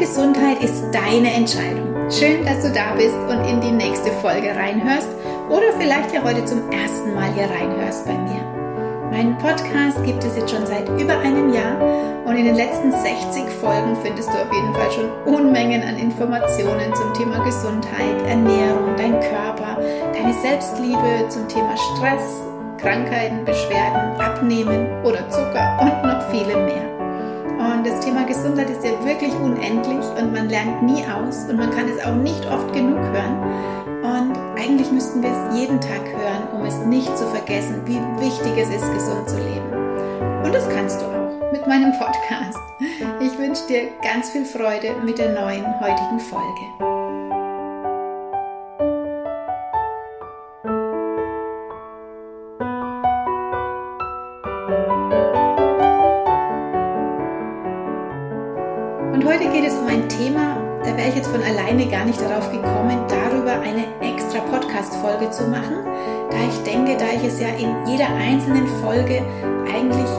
Gesundheit ist deine Entscheidung. Schön, dass du da bist und in die nächste Folge reinhörst oder vielleicht ja heute zum ersten Mal hier reinhörst bei mir. Meinen Podcast gibt es jetzt schon seit über einem Jahr und in den letzten 60 Folgen findest du auf jeden Fall schon Unmengen an Informationen zum Thema Gesundheit, Ernährung, dein Körper, deine Selbstliebe zum Thema Stress, Krankheiten, Beschwerden, Abnehmen oder Zucker und noch viele mehr. Und das Thema Gesundheit ist ja wirklich unendlich und man lernt nie aus und man kann es auch nicht oft genug hören. Und eigentlich müssten wir es jeden Tag hören, um es nicht zu vergessen, wie wichtig es ist, gesund zu leben. Und das kannst du auch mit meinem Podcast. Ich wünsche dir ganz viel Freude mit der neuen heutigen Folge. Darauf gekommen, darüber eine extra Podcast-Folge zu machen, da ich denke, da ich es ja in jeder einzelnen Folge eigentlich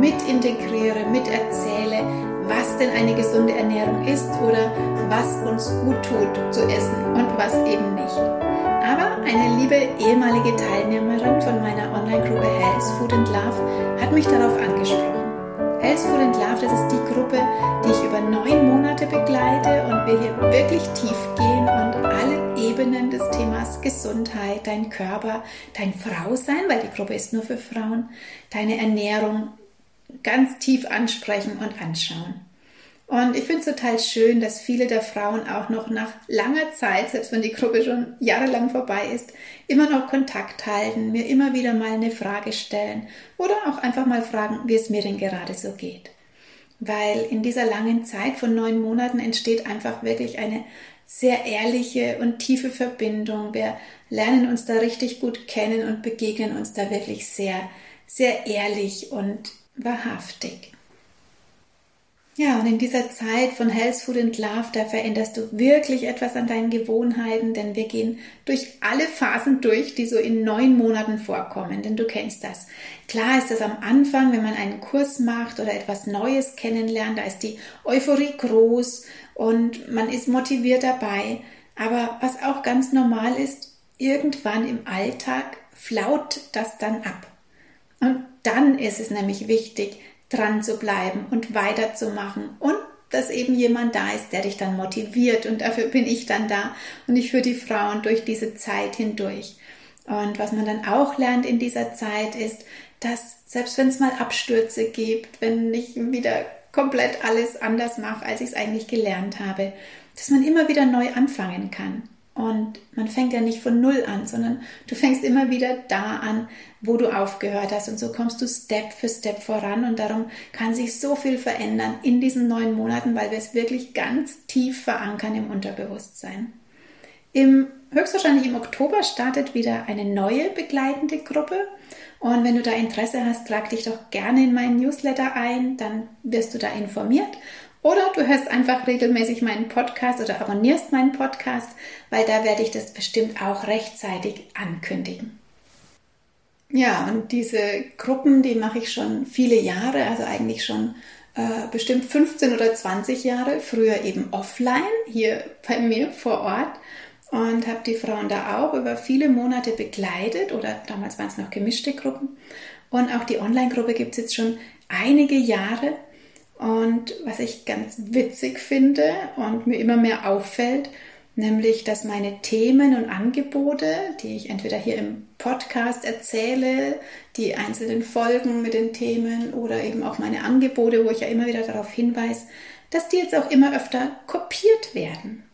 mit integriere, mit erzähle, was denn eine gesunde Ernährung ist oder was uns gut tut zu essen und was eben nicht. Aber eine liebe ehemalige Teilnehmerin von meiner Online-Gruppe Health, Food and Love hat mich darauf angesprochen. Health and Love, das ist die Gruppe, die ich über neun Monate begleite und wir hier wirklich tief gehen und alle Ebenen des Themas Gesundheit, dein Körper, dein Frausein, weil die Gruppe ist nur für Frauen, deine Ernährung ganz tief ansprechen und anschauen. Und ich finde es total schön, dass viele der Frauen auch noch nach langer Zeit, selbst wenn die Gruppe schon jahrelang vorbei ist, immer noch Kontakt halten, mir immer wieder mal eine Frage stellen oder auch einfach mal fragen, wie es mir denn gerade so geht. Weil in dieser langen Zeit von neun Monaten entsteht einfach wirklich eine sehr ehrliche und tiefe Verbindung. Wir lernen uns da richtig gut kennen und begegnen uns da wirklich sehr, sehr ehrlich und wahrhaftig. Ja, und in dieser Zeit von Health, Food and Love, da veränderst du wirklich etwas an deinen Gewohnheiten, denn wir gehen durch alle Phasen durch, die so in neun Monaten vorkommen, denn du kennst das. Klar ist das am Anfang, wenn man einen Kurs macht oder etwas Neues kennenlernt, da ist die Euphorie groß und man ist motiviert dabei. Aber was auch ganz normal ist, irgendwann im Alltag flaut das dann ab. Und dann ist es nämlich wichtig, dran zu bleiben und weiterzumachen und dass eben jemand da ist, der dich dann motiviert und dafür bin ich dann da und ich führe die Frauen durch diese Zeit hindurch. Und was man dann auch lernt in dieser Zeit ist, dass selbst wenn es mal Abstürze gibt, wenn ich wieder komplett alles anders mache, als ich es eigentlich gelernt habe, dass man immer wieder neu anfangen kann. Und man fängt ja nicht von Null an, sondern du fängst immer wieder da an, wo du aufgehört hast. Und so kommst du Step für Step voran. Und darum kann sich so viel verändern in diesen neun Monaten, weil wir es wirklich ganz tief verankern im Unterbewusstsein. Im, höchstwahrscheinlich im Oktober startet wieder eine neue begleitende Gruppe. Und wenn du da Interesse hast, trag dich doch gerne in meinen Newsletter ein, dann wirst du da informiert. Oder du hörst einfach regelmäßig meinen Podcast oder abonnierst meinen Podcast, weil da werde ich das bestimmt auch rechtzeitig ankündigen. Ja, und diese Gruppen, die mache ich schon viele Jahre, also eigentlich schon äh, bestimmt 15 oder 20 Jahre, früher eben offline, hier bei mir vor Ort und habe die Frauen da auch über viele Monate begleitet oder damals waren es noch gemischte Gruppen. Und auch die Online-Gruppe gibt es jetzt schon einige Jahre und was ich ganz witzig finde und mir immer mehr auffällt, nämlich dass meine Themen und Angebote, die ich entweder hier im Podcast erzähle, die einzelnen Folgen mit den Themen oder eben auch meine Angebote, wo ich ja immer wieder darauf hinweise, dass die jetzt auch immer öfter kopiert werden.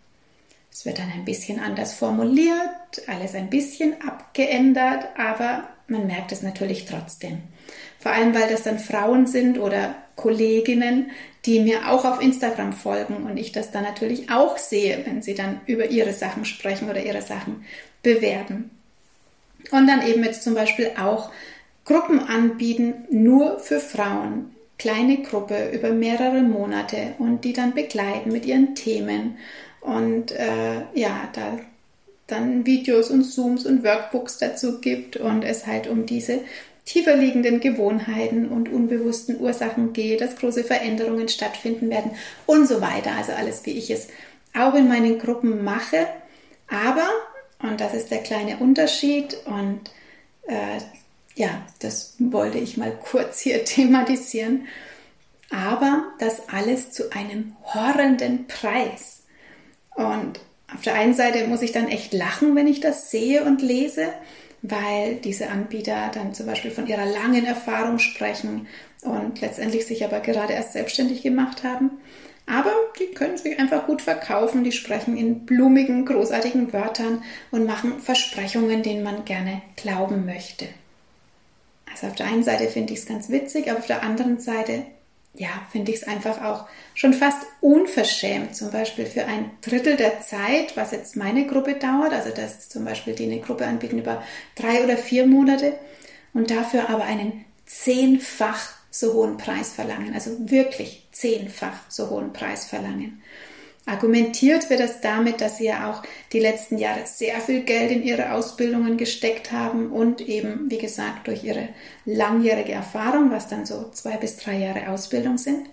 Es wird dann ein bisschen anders formuliert, alles ein bisschen abgeändert, aber man merkt es natürlich trotzdem. Vor allem, weil das dann Frauen sind oder Kolleginnen, die mir auch auf Instagram folgen und ich das dann natürlich auch sehe, wenn sie dann über ihre Sachen sprechen oder ihre Sachen bewerben. Und dann eben jetzt zum Beispiel auch Gruppen anbieten, nur für Frauen. Kleine Gruppe über mehrere Monate und die dann begleiten mit ihren Themen. Und äh, ja, da dann Videos und Zooms und Workbooks dazu gibt und es halt um diese tiefer liegenden Gewohnheiten und unbewussten Ursachen geht, dass große Veränderungen stattfinden werden und so weiter. Also alles, wie ich es auch in meinen Gruppen mache. Aber, und das ist der kleine Unterschied, und äh, ja, das wollte ich mal kurz hier thematisieren, aber das alles zu einem horrenden Preis. Und auf der einen Seite muss ich dann echt lachen, wenn ich das sehe und lese, weil diese Anbieter dann zum Beispiel von ihrer langen Erfahrung sprechen und letztendlich sich aber gerade erst selbstständig gemacht haben. Aber die können sich einfach gut verkaufen, die sprechen in blumigen, großartigen Wörtern und machen Versprechungen, denen man gerne glauben möchte. Also auf der einen Seite finde ich es ganz witzig, aber auf der anderen Seite ja, finde ich es einfach auch schon fast unverschämt, zum Beispiel für ein Drittel der Zeit, was jetzt meine Gruppe dauert, also dass zum Beispiel die eine Gruppe anbieten über drei oder vier Monate und dafür aber einen zehnfach so hohen Preis verlangen, also wirklich zehnfach so hohen Preis verlangen. Argumentiert wird es damit, dass sie ja auch die letzten Jahre sehr viel Geld in ihre Ausbildungen gesteckt haben und eben, wie gesagt, durch ihre langjährige Erfahrung, was dann so zwei bis drei Jahre Ausbildung sind.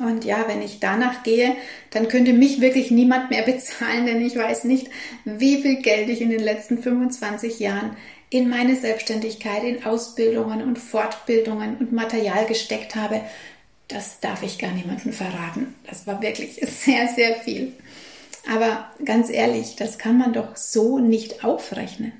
Und ja, wenn ich danach gehe, dann könnte mich wirklich niemand mehr bezahlen, denn ich weiß nicht, wie viel Geld ich in den letzten 25 Jahren in meine Selbstständigkeit, in Ausbildungen und Fortbildungen und Material gesteckt habe das darf ich gar niemandem verraten. Das war wirklich sehr, sehr viel. Aber ganz ehrlich, das kann man doch so nicht aufrechnen.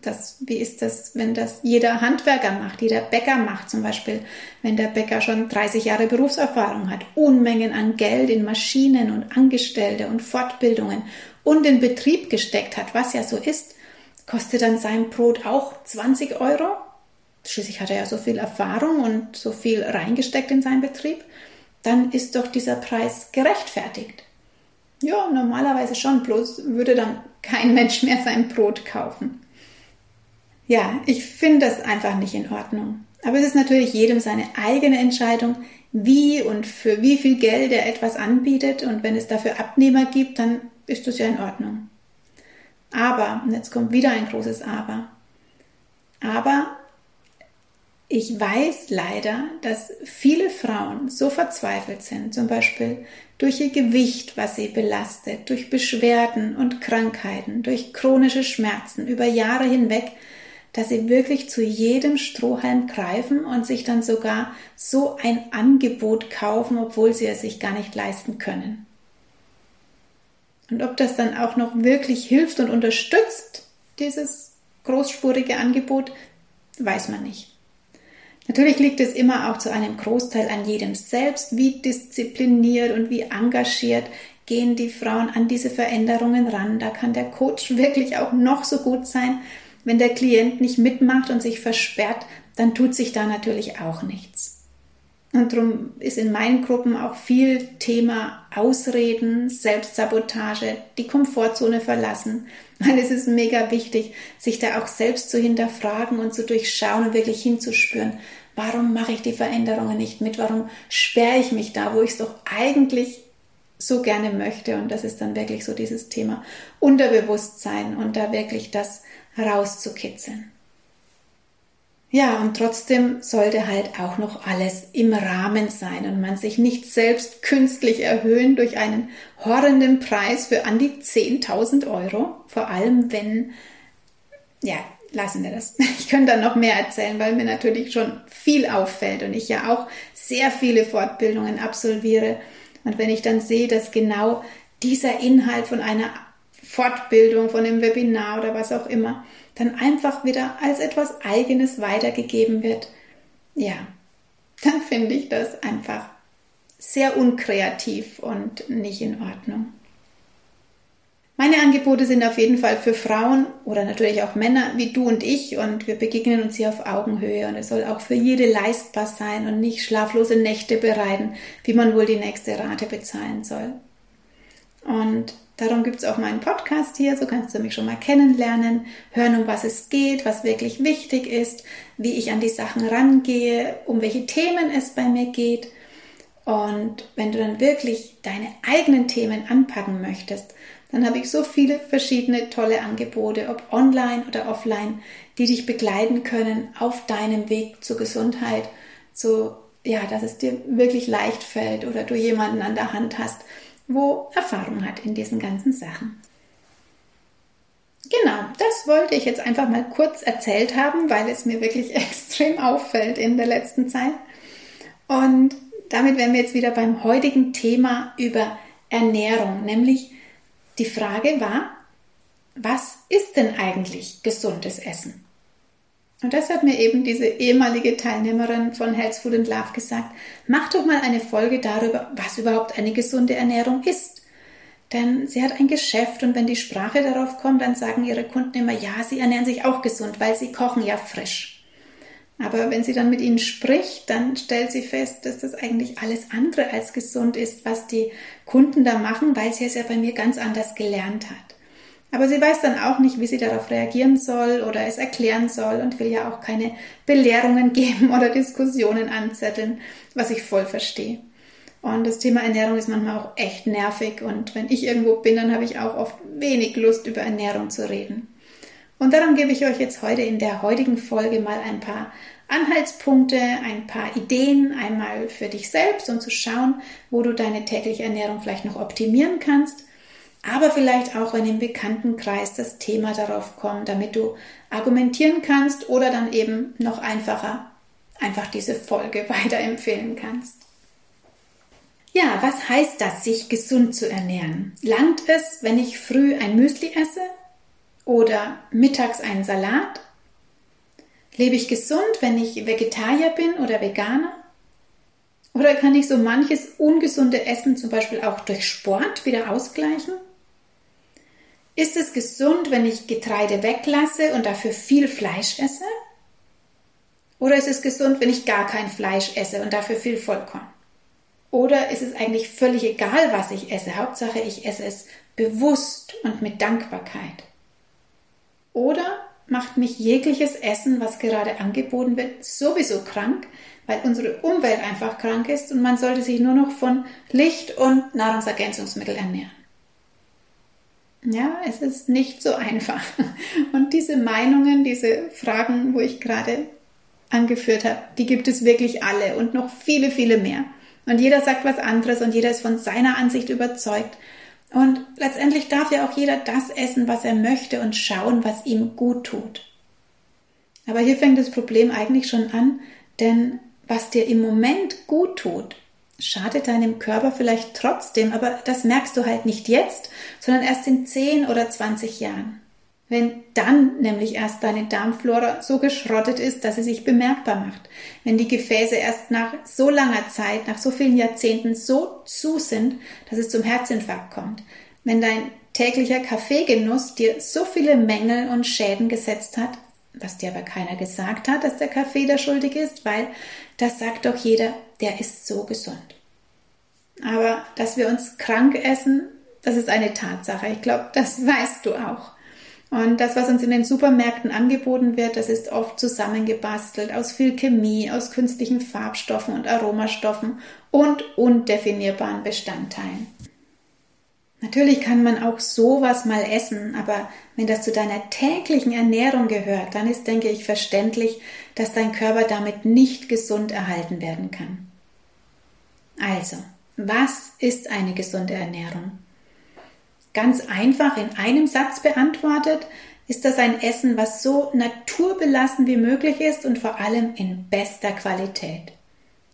Das, wie ist das, wenn das jeder Handwerker macht, jeder Bäcker macht zum Beispiel, wenn der Bäcker schon 30 Jahre Berufserfahrung hat, Unmengen an Geld in Maschinen und Angestellte und Fortbildungen und in Betrieb gesteckt hat, was ja so ist, kostet dann sein Brot auch 20 Euro? Schließlich hat er ja so viel Erfahrung und so viel reingesteckt in seinen Betrieb, dann ist doch dieser Preis gerechtfertigt. Ja, normalerweise schon, bloß würde dann kein Mensch mehr sein Brot kaufen. Ja, ich finde das einfach nicht in Ordnung. Aber es ist natürlich jedem seine eigene Entscheidung, wie und für wie viel Geld er etwas anbietet. Und wenn es dafür Abnehmer gibt, dann ist das ja in Ordnung. Aber, und jetzt kommt wieder ein großes Aber. Aber ich weiß leider, dass viele Frauen so verzweifelt sind, zum Beispiel durch ihr Gewicht, was sie belastet, durch Beschwerden und Krankheiten, durch chronische Schmerzen über Jahre hinweg, dass sie wirklich zu jedem Strohhalm greifen und sich dann sogar so ein Angebot kaufen, obwohl sie es sich gar nicht leisten können. Und ob das dann auch noch wirklich hilft und unterstützt, dieses großspurige Angebot, weiß man nicht. Natürlich liegt es immer auch zu einem Großteil an jedem selbst, wie diszipliniert und wie engagiert gehen die Frauen an diese Veränderungen ran. Da kann der Coach wirklich auch noch so gut sein. Wenn der Klient nicht mitmacht und sich versperrt, dann tut sich da natürlich auch nichts. Und darum ist in meinen Gruppen auch viel Thema Ausreden, Selbstsabotage, die Komfortzone verlassen. Weil es ist mega wichtig, sich da auch selbst zu hinterfragen und zu durchschauen und wirklich hinzuspüren. Warum mache ich die Veränderungen nicht mit? Warum sperre ich mich da, wo ich es doch eigentlich so gerne möchte? Und das ist dann wirklich so dieses Thema Unterbewusstsein und da wirklich das rauszukitzeln. Ja, und trotzdem sollte halt auch noch alles im Rahmen sein und man sich nicht selbst künstlich erhöhen durch einen horrenden Preis für an die 10.000 Euro. Vor allem, wenn, ja, lassen wir das. Ich könnte dann noch mehr erzählen, weil mir natürlich schon viel auffällt und ich ja auch sehr viele Fortbildungen absolviere. Und wenn ich dann sehe, dass genau dieser Inhalt von einer Fortbildung, von einem Webinar oder was auch immer, dann einfach wieder als etwas Eigenes weitergegeben wird, ja, dann finde ich das einfach sehr unkreativ und nicht in Ordnung. Meine Angebote sind auf jeden Fall für Frauen oder natürlich auch Männer wie du und ich und wir begegnen uns hier auf Augenhöhe und es soll auch für jede leistbar sein und nicht schlaflose Nächte bereiten, wie man wohl die nächste Rate bezahlen soll. Und Darum gibt es auch meinen Podcast hier, so kannst du mich schon mal kennenlernen, hören, um was es geht, was wirklich wichtig ist, wie ich an die Sachen rangehe, um welche Themen es bei mir geht. Und wenn du dann wirklich deine eigenen Themen anpacken möchtest, dann habe ich so viele verschiedene tolle Angebote, ob online oder offline, die dich begleiten können auf deinem Weg zur Gesundheit, so ja, dass es dir wirklich leicht fällt oder du jemanden an der Hand hast, wo Erfahrung hat in diesen ganzen Sachen. Genau, das wollte ich jetzt einfach mal kurz erzählt haben, weil es mir wirklich extrem auffällt in der letzten Zeit. Und damit wären wir jetzt wieder beim heutigen Thema über Ernährung, nämlich die Frage war, was ist denn eigentlich gesundes Essen? Und das hat mir eben diese ehemalige Teilnehmerin von Health Food and Love gesagt, mach doch mal eine Folge darüber, was überhaupt eine gesunde Ernährung ist. Denn sie hat ein Geschäft und wenn die Sprache darauf kommt, dann sagen ihre Kunden immer, ja, sie ernähren sich auch gesund, weil sie kochen ja frisch. Aber wenn sie dann mit ihnen spricht, dann stellt sie fest, dass das eigentlich alles andere als gesund ist, was die Kunden da machen, weil sie es ja bei mir ganz anders gelernt hat. Aber sie weiß dann auch nicht, wie sie darauf reagieren soll oder es erklären soll und will ja auch keine Belehrungen geben oder Diskussionen anzetteln, was ich voll verstehe. Und das Thema Ernährung ist manchmal auch echt nervig und wenn ich irgendwo bin, dann habe ich auch oft wenig Lust, über Ernährung zu reden. Und darum gebe ich euch jetzt heute in der heutigen Folge mal ein paar Anhaltspunkte, ein paar Ideen, einmal für dich selbst, um zu schauen, wo du deine tägliche Ernährung vielleicht noch optimieren kannst, aber vielleicht auch, wenn im Bekanntenkreis das Thema darauf kommt, damit du argumentieren kannst oder dann eben noch einfacher einfach diese Folge weiterempfehlen kannst. Ja, was heißt das, sich gesund zu ernähren? Langt es, wenn ich früh ein Müsli esse oder mittags einen Salat? Lebe ich gesund, wenn ich Vegetarier bin oder Veganer? Oder kann ich so manches ungesunde Essen zum Beispiel auch durch Sport wieder ausgleichen? Ist es gesund, wenn ich Getreide weglasse und dafür viel Fleisch esse? Oder ist es gesund, wenn ich gar kein Fleisch esse und dafür viel Vollkorn? Oder ist es eigentlich völlig egal, was ich esse? Hauptsache, ich esse es bewusst und mit Dankbarkeit. Oder macht mich jegliches Essen, was gerade angeboten wird, sowieso krank, weil unsere Umwelt einfach krank ist und man sollte sich nur noch von Licht und Nahrungsergänzungsmittel ernähren. Ja, es ist nicht so einfach. Und diese Meinungen, diese Fragen, wo ich gerade angeführt habe, die gibt es wirklich alle und noch viele, viele mehr. Und jeder sagt was anderes und jeder ist von seiner Ansicht überzeugt. Und letztendlich darf ja auch jeder das essen, was er möchte und schauen, was ihm gut tut. Aber hier fängt das Problem eigentlich schon an, denn was dir im Moment gut tut, schadet deinem Körper vielleicht trotzdem, aber das merkst du halt nicht jetzt, sondern erst in 10 oder 20 Jahren wenn dann nämlich erst deine Darmflora so geschrottet ist, dass sie sich bemerkbar macht. Wenn die Gefäße erst nach so langer Zeit, nach so vielen Jahrzehnten so zu sind, dass es zum Herzinfarkt kommt. Wenn dein täglicher Kaffeegenuss dir so viele Mängel und Schäden gesetzt hat, was dir aber keiner gesagt hat, dass der Kaffee da schuldig ist, weil das sagt doch jeder, der ist so gesund. Aber dass wir uns krank essen, das ist eine Tatsache. Ich glaube, das weißt du auch. Und das, was uns in den Supermärkten angeboten wird, das ist oft zusammengebastelt aus viel Chemie, aus künstlichen Farbstoffen und Aromastoffen und undefinierbaren Bestandteilen. Natürlich kann man auch sowas mal essen, aber wenn das zu deiner täglichen Ernährung gehört, dann ist, denke ich, verständlich, dass dein Körper damit nicht gesund erhalten werden kann. Also, was ist eine gesunde Ernährung? Ganz einfach in einem Satz beantwortet, ist das ein Essen, was so naturbelassen wie möglich ist und vor allem in bester Qualität.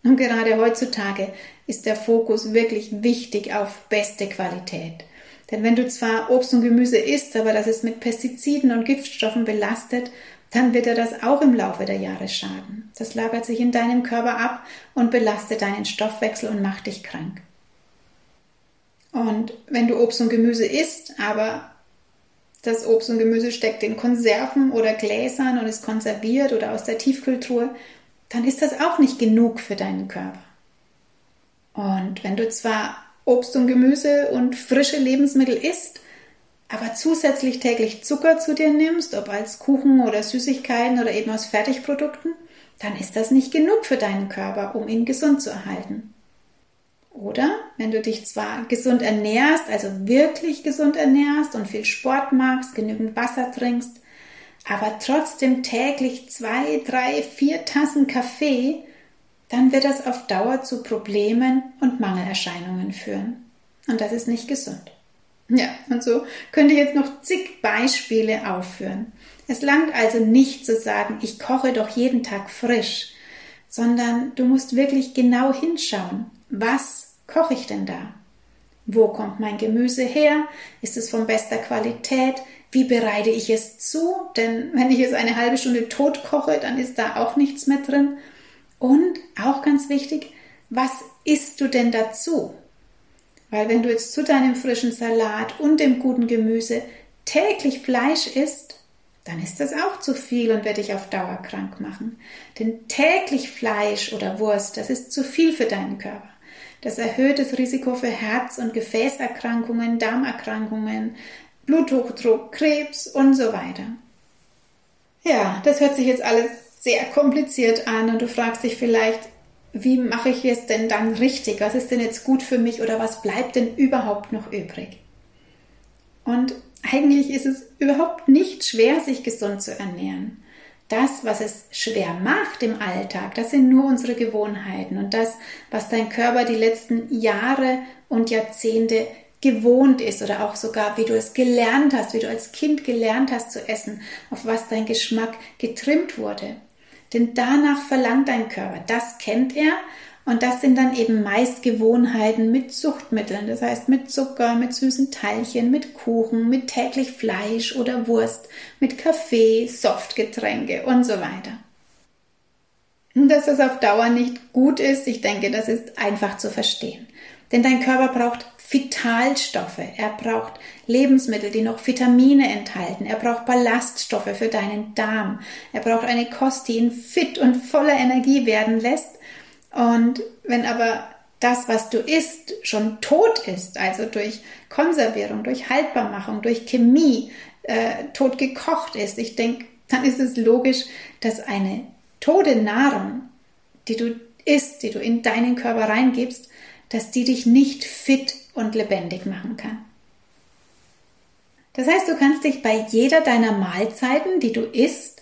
Und gerade heutzutage ist der Fokus wirklich wichtig auf beste Qualität. Denn wenn du zwar Obst und Gemüse isst, aber das ist mit Pestiziden und Giftstoffen belastet, dann wird dir das auch im Laufe der Jahre schaden. Das lagert sich in deinem Körper ab und belastet deinen Stoffwechsel und macht dich krank. Und wenn du Obst und Gemüse isst, aber das Obst und Gemüse steckt in Konserven oder Gläsern und ist konserviert oder aus der Tiefkühltruhe, dann ist das auch nicht genug für deinen Körper. Und wenn du zwar Obst und Gemüse und frische Lebensmittel isst, aber zusätzlich täglich Zucker zu dir nimmst, ob als Kuchen oder Süßigkeiten oder eben aus Fertigprodukten, dann ist das nicht genug für deinen Körper, um ihn gesund zu erhalten. Oder wenn du dich zwar gesund ernährst, also wirklich gesund ernährst und viel Sport machst, genügend Wasser trinkst, aber trotzdem täglich zwei, drei, vier Tassen Kaffee, dann wird das auf Dauer zu Problemen und Mangelerscheinungen führen. Und das ist nicht gesund. Ja, und so könnte ich jetzt noch zig Beispiele aufführen. Es langt also nicht zu sagen, ich koche doch jeden Tag frisch, sondern du musst wirklich genau hinschauen, was koche ich denn da? Wo kommt mein Gemüse her? Ist es von bester Qualität? Wie bereite ich es zu? Denn wenn ich es eine halbe Stunde tot koche, dann ist da auch nichts mehr drin. Und auch ganz wichtig, was isst du denn dazu? Weil wenn du jetzt zu deinem frischen Salat und dem guten Gemüse täglich Fleisch isst, dann ist das auch zu viel und wird dich auf Dauer krank machen. Denn täglich Fleisch oder Wurst, das ist zu viel für deinen Körper. Das erhöht das Risiko für Herz- und Gefäßerkrankungen, Darmerkrankungen, Bluthochdruck, Krebs und so weiter. Ja, das hört sich jetzt alles sehr kompliziert an und du fragst dich vielleicht, wie mache ich es denn dann richtig? Was ist denn jetzt gut für mich oder was bleibt denn überhaupt noch übrig? Und eigentlich ist es überhaupt nicht schwer, sich gesund zu ernähren. Das, was es schwer macht im Alltag, das sind nur unsere Gewohnheiten und das, was dein Körper die letzten Jahre und Jahrzehnte gewohnt ist oder auch sogar, wie du es gelernt hast, wie du als Kind gelernt hast zu essen, auf was dein Geschmack getrimmt wurde. Denn danach verlangt dein Körper. Das kennt er und das sind dann eben meist Gewohnheiten mit Zuchtmitteln, das heißt mit Zucker, mit süßen Teilchen, mit Kuchen, mit täglich Fleisch oder Wurst, mit Kaffee, Softgetränke und so weiter. Dass das auf Dauer nicht gut ist, ich denke, das ist einfach zu verstehen. Denn dein Körper braucht Vitalstoffe, er braucht Lebensmittel, die noch Vitamine enthalten, er braucht Ballaststoffe für deinen Darm, er braucht eine Kost, die ihn fit und voller Energie werden lässt. Und wenn aber das, was du isst, schon tot ist, also durch Konservierung, durch Haltbarmachung, durch Chemie äh, tot gekocht ist, ich denke, dann ist es logisch, dass eine tote Nahrung, die du isst, die du in deinen Körper reingibst, dass die dich nicht fit und lebendig machen kann. Das heißt, du kannst dich bei jeder deiner Mahlzeiten, die du isst,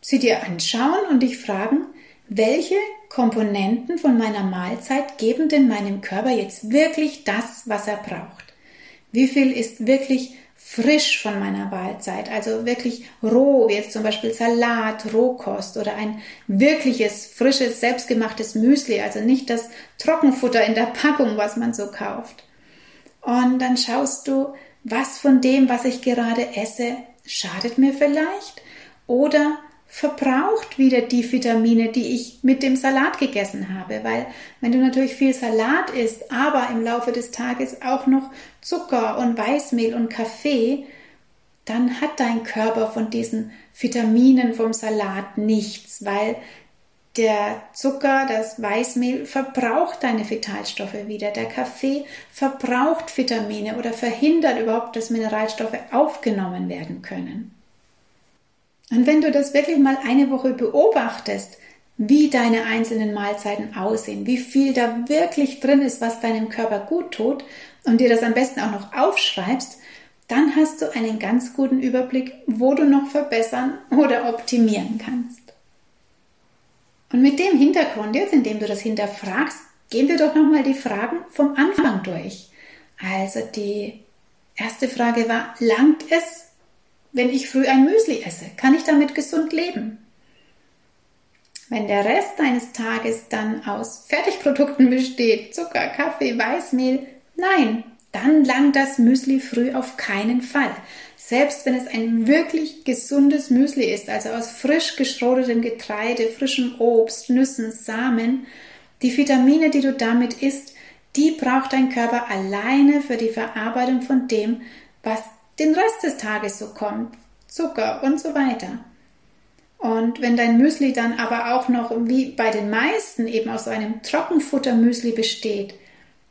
sie dir anschauen und dich fragen, welche Komponenten von meiner Mahlzeit geben denn meinem Körper jetzt wirklich das, was er braucht? Wie viel ist wirklich frisch von meiner Mahlzeit, also wirklich roh, jetzt zum Beispiel Salat, Rohkost oder ein wirkliches, frisches, selbstgemachtes Müsli, also nicht das Trockenfutter in der Packung, was man so kauft. Und dann schaust du, was von dem, was ich gerade esse, schadet mir vielleicht oder verbraucht wieder die Vitamine, die ich mit dem Salat gegessen habe. Weil wenn du natürlich viel Salat isst, aber im Laufe des Tages auch noch Zucker und Weißmehl und Kaffee, dann hat dein Körper von diesen Vitaminen vom Salat nichts, weil der Zucker, das Weißmehl verbraucht deine Vitalstoffe wieder. Der Kaffee verbraucht Vitamine oder verhindert überhaupt, dass Mineralstoffe aufgenommen werden können. Und wenn du das wirklich mal eine Woche beobachtest, wie deine einzelnen Mahlzeiten aussehen, wie viel da wirklich drin ist, was deinem Körper gut tut und dir das am besten auch noch aufschreibst, dann hast du einen ganz guten Überblick, wo du noch verbessern oder optimieren kannst. Und mit dem Hintergrund jetzt, indem du das hinterfragst, gehen wir doch nochmal die Fragen vom Anfang durch. Also die erste Frage war, langt es wenn ich früh ein Müsli esse? Kann ich damit gesund leben? Wenn der Rest deines Tages dann aus Fertigprodukten besteht, Zucker, Kaffee, Weißmehl, nein, dann langt das Müsli früh auf keinen Fall. Selbst wenn es ein wirklich gesundes Müsli ist, also aus frisch geschrotetem Getreide, frischem Obst, Nüssen, Samen, die Vitamine, die du damit isst, die braucht dein Körper alleine für die Verarbeitung von dem, was den Rest des Tages so kommt, Zucker und so weiter. Und wenn dein Müsli dann aber auch noch wie bei den meisten eben aus einem Trockenfuttermüsli besteht,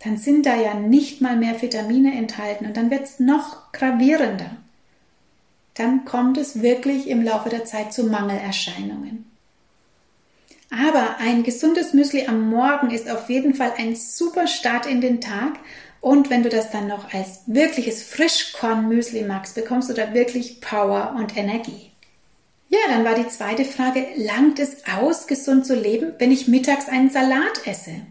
dann sind da ja nicht mal mehr Vitamine enthalten und dann wird es noch gravierender. Dann kommt es wirklich im Laufe der Zeit zu Mangelerscheinungen. Aber ein gesundes Müsli am Morgen ist auf jeden Fall ein super Start in den Tag. Und wenn du das dann noch als wirkliches Frischkorn-Müsli magst, bekommst du da wirklich Power und Energie. Ja, dann war die zweite Frage, langt es aus, gesund zu leben, wenn ich mittags einen Salat esse?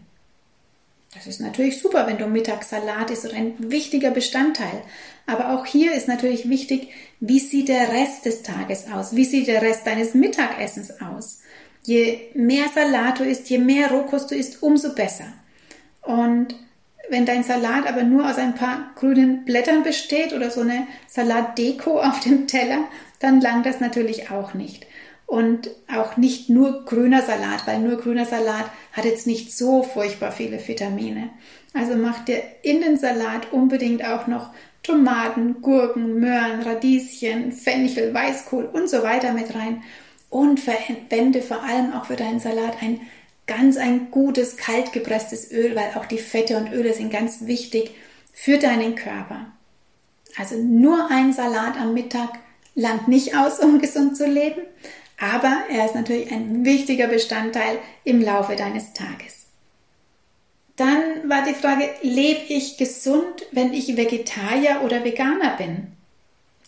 Das ist natürlich super, wenn du mittags Salat isst, oder ein wichtiger Bestandteil. Aber auch hier ist natürlich wichtig, wie sieht der Rest des Tages aus? Wie sieht der Rest deines Mittagessens aus? Je mehr Salat du isst, je mehr Rohkost du isst, umso besser. Und wenn dein Salat aber nur aus ein paar grünen Blättern besteht oder so eine Salatdeko auf dem Teller, dann langt das natürlich auch nicht. Und auch nicht nur grüner Salat, weil nur grüner Salat hat jetzt nicht so furchtbar viele Vitamine. Also mach dir in den Salat unbedingt auch noch Tomaten, Gurken, Möhren, Radieschen, Fenchel, Weißkohl und so weiter mit rein und verwende vor allem auch für deinen Salat ein ganz ein gutes kaltgepresstes Öl, weil auch die Fette und Öle sind ganz wichtig für deinen Körper. Also nur ein Salat am Mittag langt nicht aus, um gesund zu leben, aber er ist natürlich ein wichtiger Bestandteil im Laufe deines Tages. Dann war die Frage, lebe ich gesund, wenn ich Vegetarier oder Veganer bin?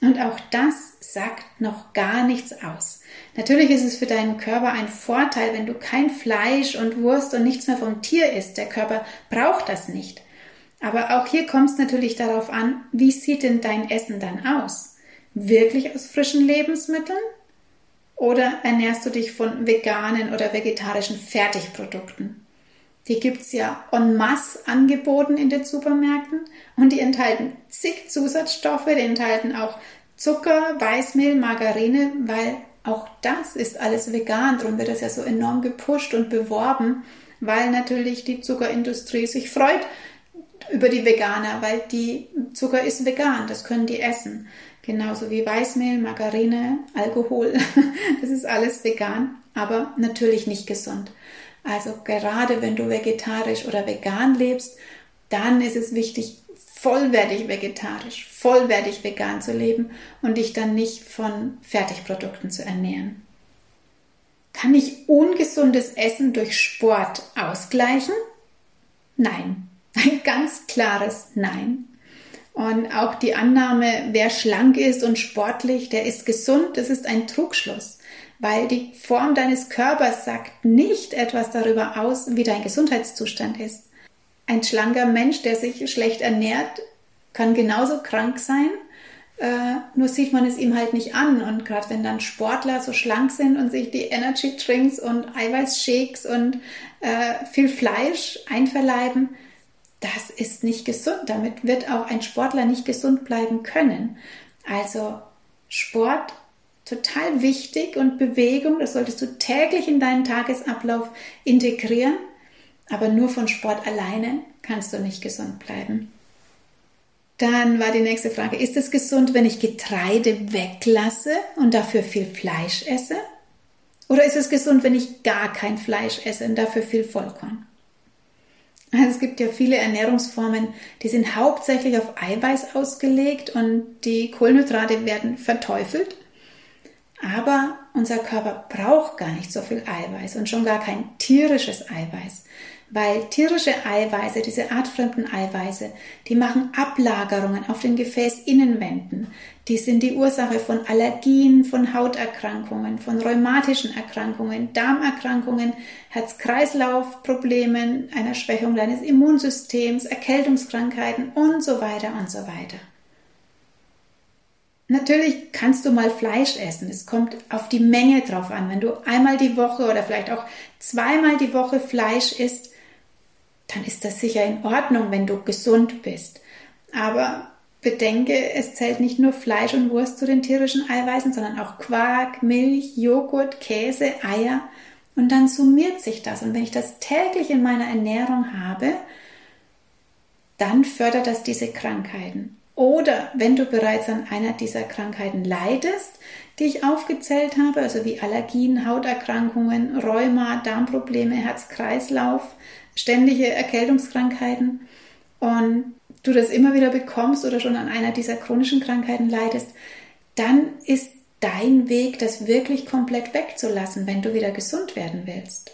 Und auch das sagt noch gar nichts aus. Natürlich ist es für deinen Körper ein Vorteil, wenn du kein Fleisch und Wurst und nichts mehr vom Tier isst. Der Körper braucht das nicht. Aber auch hier kommt es natürlich darauf an, wie sieht denn dein Essen dann aus? Wirklich aus frischen Lebensmitteln? Oder ernährst du dich von veganen oder vegetarischen Fertigprodukten? Die gibt es ja en masse angeboten in den Supermärkten und die enthalten zig Zusatzstoffe, die enthalten auch Zucker, Weißmehl, Margarine, weil auch das ist alles vegan. Darum wird das ja so enorm gepusht und beworben, weil natürlich die Zuckerindustrie sich freut über die Veganer, weil die Zucker ist vegan, das können die essen. Genauso wie Weißmehl, Margarine, Alkohol, das ist alles vegan, aber natürlich nicht gesund. Also gerade wenn du vegetarisch oder vegan lebst, dann ist es wichtig, vollwertig vegetarisch, vollwertig vegan zu leben und dich dann nicht von Fertigprodukten zu ernähren. Kann ich ungesundes Essen durch Sport ausgleichen? Nein. Ein ganz klares Nein. Und auch die Annahme, wer schlank ist und sportlich, der ist gesund, das ist ein Trugschluss, weil die Form deines Körpers sagt nicht etwas darüber aus, wie dein Gesundheitszustand ist. Ein schlanker Mensch, der sich schlecht ernährt, kann genauso krank sein, äh, nur sieht man es ihm halt nicht an. Und gerade wenn dann Sportler so schlank sind und sich die Energy Drinks und Eiweißshakes und äh, viel Fleisch einverleiben, das ist nicht gesund. Damit wird auch ein Sportler nicht gesund bleiben können. Also Sport total wichtig und Bewegung, das solltest du täglich in deinen Tagesablauf integrieren. Aber nur von Sport alleine kannst du nicht gesund bleiben. Dann war die nächste Frage, ist es gesund, wenn ich Getreide weglasse und dafür viel Fleisch esse? Oder ist es gesund, wenn ich gar kein Fleisch esse und dafür viel Vollkorn? Also es gibt ja viele Ernährungsformen, die sind hauptsächlich auf Eiweiß ausgelegt und die Kohlenhydrate werden verteufelt. Aber unser Körper braucht gar nicht so viel Eiweiß und schon gar kein tierisches Eiweiß weil tierische Eiweiße, diese artfremden Eiweiße, die machen Ablagerungen auf den Gefäßinnenwänden. Die sind die Ursache von Allergien, von Hauterkrankungen, von rheumatischen Erkrankungen, Darmerkrankungen, Herz-Kreislauf-Problemen, einer Schwächung deines Immunsystems, Erkältungskrankheiten und so weiter und so weiter. Natürlich kannst du mal Fleisch essen. Es kommt auf die Menge drauf an. Wenn du einmal die Woche oder vielleicht auch zweimal die Woche Fleisch isst, dann ist das sicher in Ordnung, wenn du gesund bist. Aber bedenke, es zählt nicht nur Fleisch und Wurst zu den tierischen Eiweißen, sondern auch Quark, Milch, Joghurt, Käse, Eier. Und dann summiert sich das. Und wenn ich das täglich in meiner Ernährung habe, dann fördert das diese Krankheiten. Oder wenn du bereits an einer dieser Krankheiten leidest, die ich aufgezählt habe, also wie Allergien, Hauterkrankungen, Rheuma, Darmprobleme, Herz-Kreislauf, ständige Erkältungskrankheiten und du das immer wieder bekommst oder schon an einer dieser chronischen Krankheiten leidest, dann ist dein Weg, das wirklich komplett wegzulassen, wenn du wieder gesund werden willst.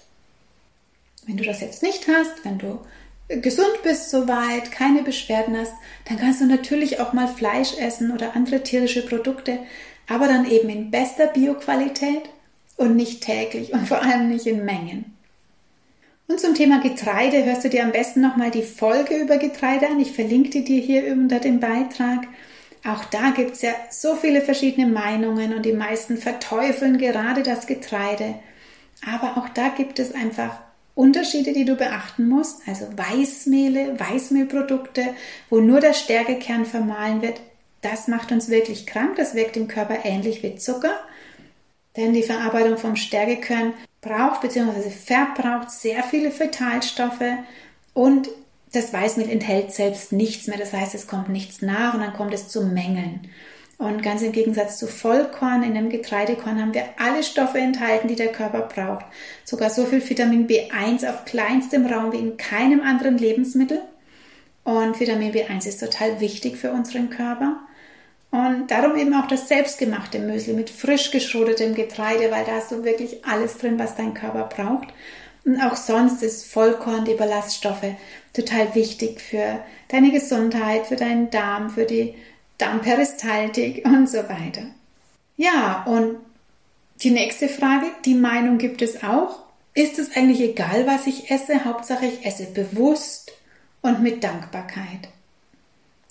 Wenn du das jetzt nicht hast, wenn du gesund bist soweit, keine Beschwerden hast, dann kannst du natürlich auch mal Fleisch essen oder andere tierische Produkte, aber dann eben in bester Bioqualität und nicht täglich und vor allem nicht in Mengen. Und zum Thema Getreide hörst du dir am besten nochmal die Folge über Getreide an. Ich verlinke die dir hier unter dem Beitrag. Auch da gibt es ja so viele verschiedene Meinungen und die meisten verteufeln gerade das Getreide. Aber auch da gibt es einfach Unterschiede, die du beachten musst. Also Weißmehle, Weißmehlprodukte, wo nur der Stärkekern vermahlen wird, das macht uns wirklich krank. Das wirkt im Körper ähnlich wie Zucker. Denn die Verarbeitung vom Stärkekern braucht bzw. verbraucht sehr viele Vitalstoffe und das Weißmehl enthält selbst nichts mehr. Das heißt, es kommt nichts nach und dann kommt es zu Mängeln. Und ganz im Gegensatz zu Vollkorn, in dem Getreidekorn haben wir alle Stoffe enthalten, die der Körper braucht. Sogar so viel Vitamin B1 auf kleinstem Raum wie in keinem anderen Lebensmittel. Und Vitamin B1 ist total wichtig für unseren Körper. Und darum eben auch das selbstgemachte Müsli mit frisch geschrotetem Getreide, weil da hast du wirklich alles drin, was dein Körper braucht. Und auch sonst ist Vollkorn, die Ballaststoffe total wichtig für deine Gesundheit, für deinen Darm, für die Darmperistaltik und so weiter. Ja, und die nächste Frage, die Meinung gibt es auch. Ist es eigentlich egal, was ich esse? Hauptsache ich esse bewusst und mit Dankbarkeit.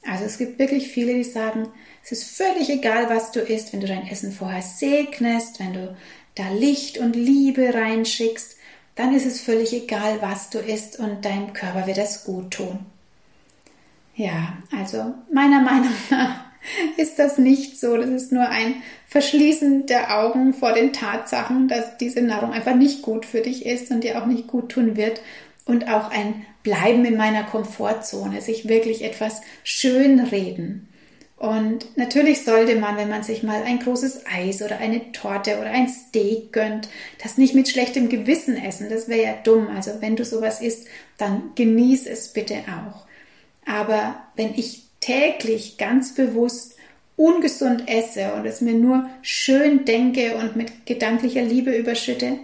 Also es gibt wirklich viele, die sagen, es ist völlig egal, was du isst, wenn du dein Essen vorher segnest, wenn du da Licht und Liebe reinschickst, dann ist es völlig egal, was du isst und deinem Körper wird es gut tun. Ja, also meiner Meinung nach ist das nicht so. Das ist nur ein Verschließen der Augen vor den Tatsachen, dass diese Nahrung einfach nicht gut für dich ist und dir auch nicht gut tun wird. Und auch ein Bleiben in meiner Komfortzone, sich wirklich etwas schönreden. Und natürlich sollte man, wenn man sich mal ein großes Eis oder eine Torte oder ein Steak gönnt, das nicht mit schlechtem Gewissen essen. Das wäre ja dumm. Also wenn du sowas isst, dann genieß es bitte auch. Aber wenn ich täglich ganz bewusst ungesund esse und es mir nur schön denke und mit gedanklicher Liebe überschütte,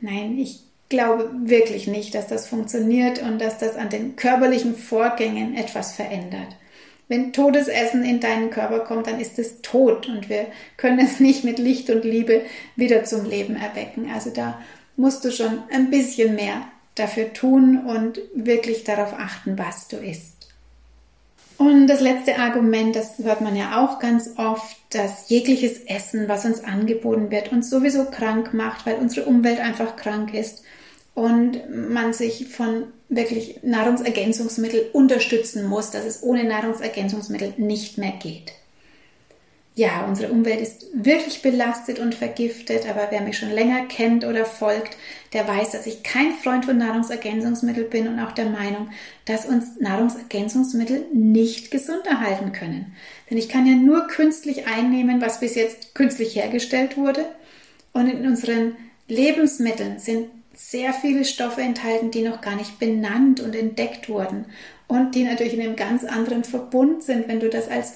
nein, ich glaube wirklich nicht, dass das funktioniert und dass das an den körperlichen Vorgängen etwas verändert. Wenn totes Essen in deinen Körper kommt, dann ist es tot und wir können es nicht mit Licht und Liebe wieder zum Leben erwecken. Also da musst du schon ein bisschen mehr dafür tun und wirklich darauf achten, was du isst. Und das letzte Argument, das hört man ja auch ganz oft, dass jegliches Essen, was uns angeboten wird, uns sowieso krank macht, weil unsere Umwelt einfach krank ist und man sich von wirklich Nahrungsergänzungsmittel unterstützen muss, dass es ohne Nahrungsergänzungsmittel nicht mehr geht. Ja, unsere Umwelt ist wirklich belastet und vergiftet, aber wer mich schon länger kennt oder folgt, der weiß, dass ich kein Freund von Nahrungsergänzungsmitteln bin und auch der Meinung, dass uns Nahrungsergänzungsmittel nicht gesund erhalten können. Denn ich kann ja nur künstlich einnehmen, was bis jetzt künstlich hergestellt wurde. Und in unseren Lebensmitteln sind sehr viele Stoffe enthalten, die noch gar nicht benannt und entdeckt wurden und die natürlich in einem ganz anderen Verbund sind, wenn du das als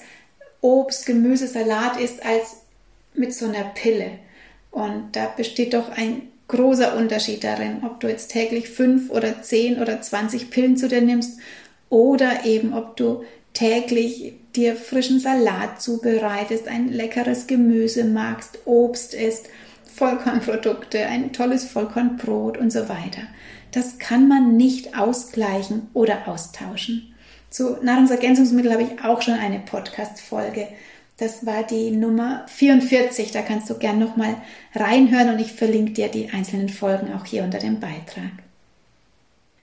Obst, Gemüse, Salat isst, als mit so einer Pille. Und da besteht doch ein großer Unterschied darin, ob du jetzt täglich fünf oder zehn oder zwanzig Pillen zu dir nimmst oder eben ob du täglich dir frischen Salat zubereitest, ein leckeres Gemüse magst, Obst isst Vollkornprodukte, ein tolles Vollkornbrot und so weiter. Das kann man nicht ausgleichen oder austauschen. Zu Nahrungsergänzungsmitteln habe ich auch schon eine Podcast-Folge. Das war die Nummer 44. Da kannst du gern nochmal reinhören und ich verlinke dir die einzelnen Folgen auch hier unter dem Beitrag.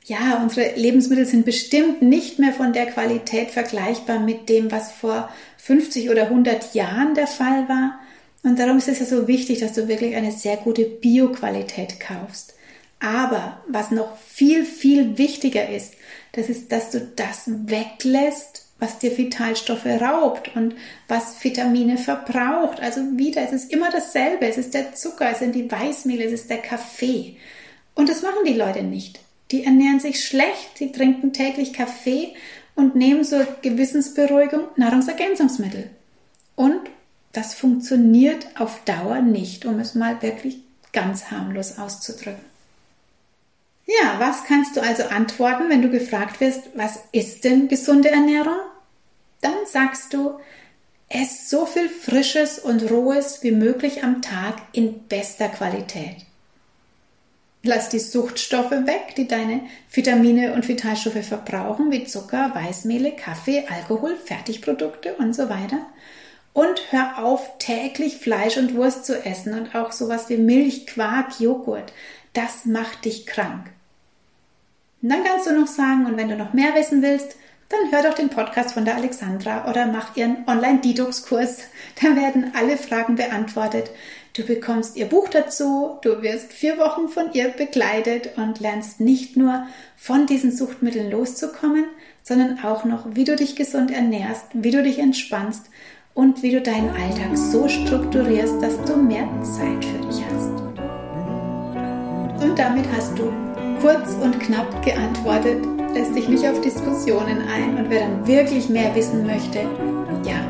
Ja, unsere Lebensmittel sind bestimmt nicht mehr von der Qualität vergleichbar mit dem, was vor 50 oder 100 Jahren der Fall war. Und darum ist es ja so wichtig, dass du wirklich eine sehr gute Bioqualität kaufst. Aber was noch viel, viel wichtiger ist, das ist, dass du das weglässt, was dir Vitalstoffe raubt und was Vitamine verbraucht. Also wieder, es ist immer dasselbe. Es ist der Zucker, es sind die Weißmehle, es ist der Kaffee. Und das machen die Leute nicht. Die ernähren sich schlecht, sie trinken täglich Kaffee und nehmen zur Gewissensberuhigung Nahrungsergänzungsmittel. Und das funktioniert auf Dauer nicht, um es mal wirklich ganz harmlos auszudrücken. Ja, was kannst du also antworten, wenn du gefragt wirst, was ist denn gesunde Ernährung? Dann sagst du, ess so viel Frisches und Rohes wie möglich am Tag in bester Qualität. Lass die Suchtstoffe weg, die deine Vitamine und Vitalstoffe verbrauchen, wie Zucker, Weißmehle, Kaffee, Alkohol, Fertigprodukte und so weiter. Und hör auf, täglich Fleisch und Wurst zu essen und auch sowas wie Milch, Quark, Joghurt. Das macht dich krank. Und dann kannst du noch sagen, und wenn du noch mehr wissen willst, dann hör doch den Podcast von der Alexandra oder mach ihren Online-Detox-Kurs. Da werden alle Fragen beantwortet. Du bekommst ihr Buch dazu, du wirst vier Wochen von ihr begleitet und lernst nicht nur von diesen Suchtmitteln loszukommen, sondern auch noch, wie du dich gesund ernährst, wie du dich entspannst und wie du deinen Alltag so strukturierst, dass du mehr Zeit für dich hast. Und damit hast du kurz und knapp geantwortet, lässt sich nicht auf Diskussionen ein und wer dann wirklich mehr wissen möchte, ja,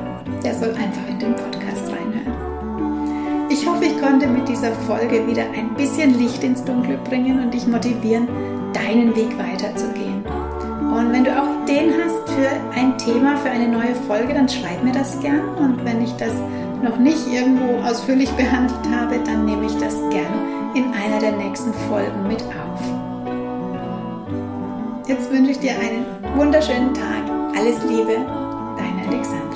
der soll einfach in den Podcast reinhören. Ich hoffe, ich konnte mit dieser Folge wieder ein bisschen Licht ins Dunkle bringen und dich motivieren, deinen Weg weiterzugehen. Und wenn du auch Ideen hast für ein Thema, für eine neue Folge, dann schreib mir das gern. Und wenn ich das noch nicht irgendwo ausführlich behandelt habe, dann nehme ich das gern in einer der nächsten Folgen mit auf. Jetzt wünsche ich dir einen wunderschönen Tag. Alles Liebe, deine Alexandra.